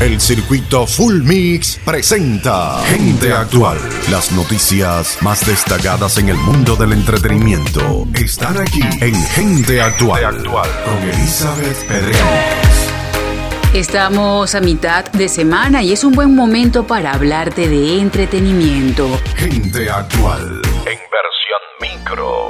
El circuito Full Mix presenta Gente Actual. Las noticias más destacadas en el mundo del entretenimiento están aquí en Gente Actual, con Elizabeth Pedregal. Estamos a mitad de semana y es un buen momento para hablarte de entretenimiento. Gente Actual.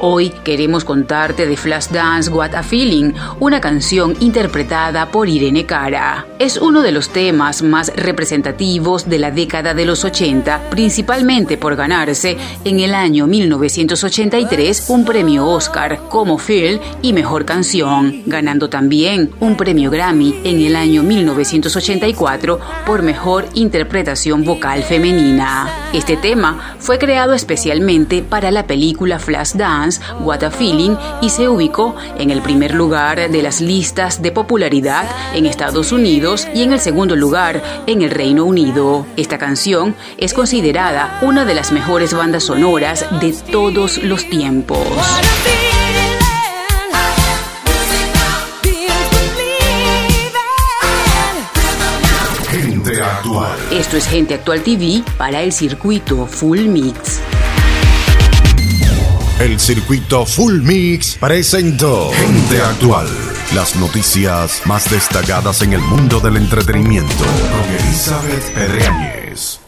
Hoy queremos contarte de Flashdance What a Feeling, una canción interpretada por Irene Cara. Es uno de los temas más representativos de la década de los 80, principalmente por ganarse en el año 1983 un premio Oscar como Phil y Mejor Canción, ganando también un premio Grammy en el año 1984 por Mejor Interpretación Vocal Femenina. Este tema fue creado especialmente para la película Flashdance What a Feeling y se ubicó en el primer lugar de las listas de popularidad en Estados Unidos y en el segundo lugar en el Reino Unido. Esta canción es considerada una de las mejores bandas sonoras de todos los tiempos. Gente actual. Esto es Gente Actual TV para el circuito Full Mix. El circuito Full Mix presentó Gente Actual. Las noticias más destacadas en el mundo del entretenimiento con Elizabeth Pedreñez.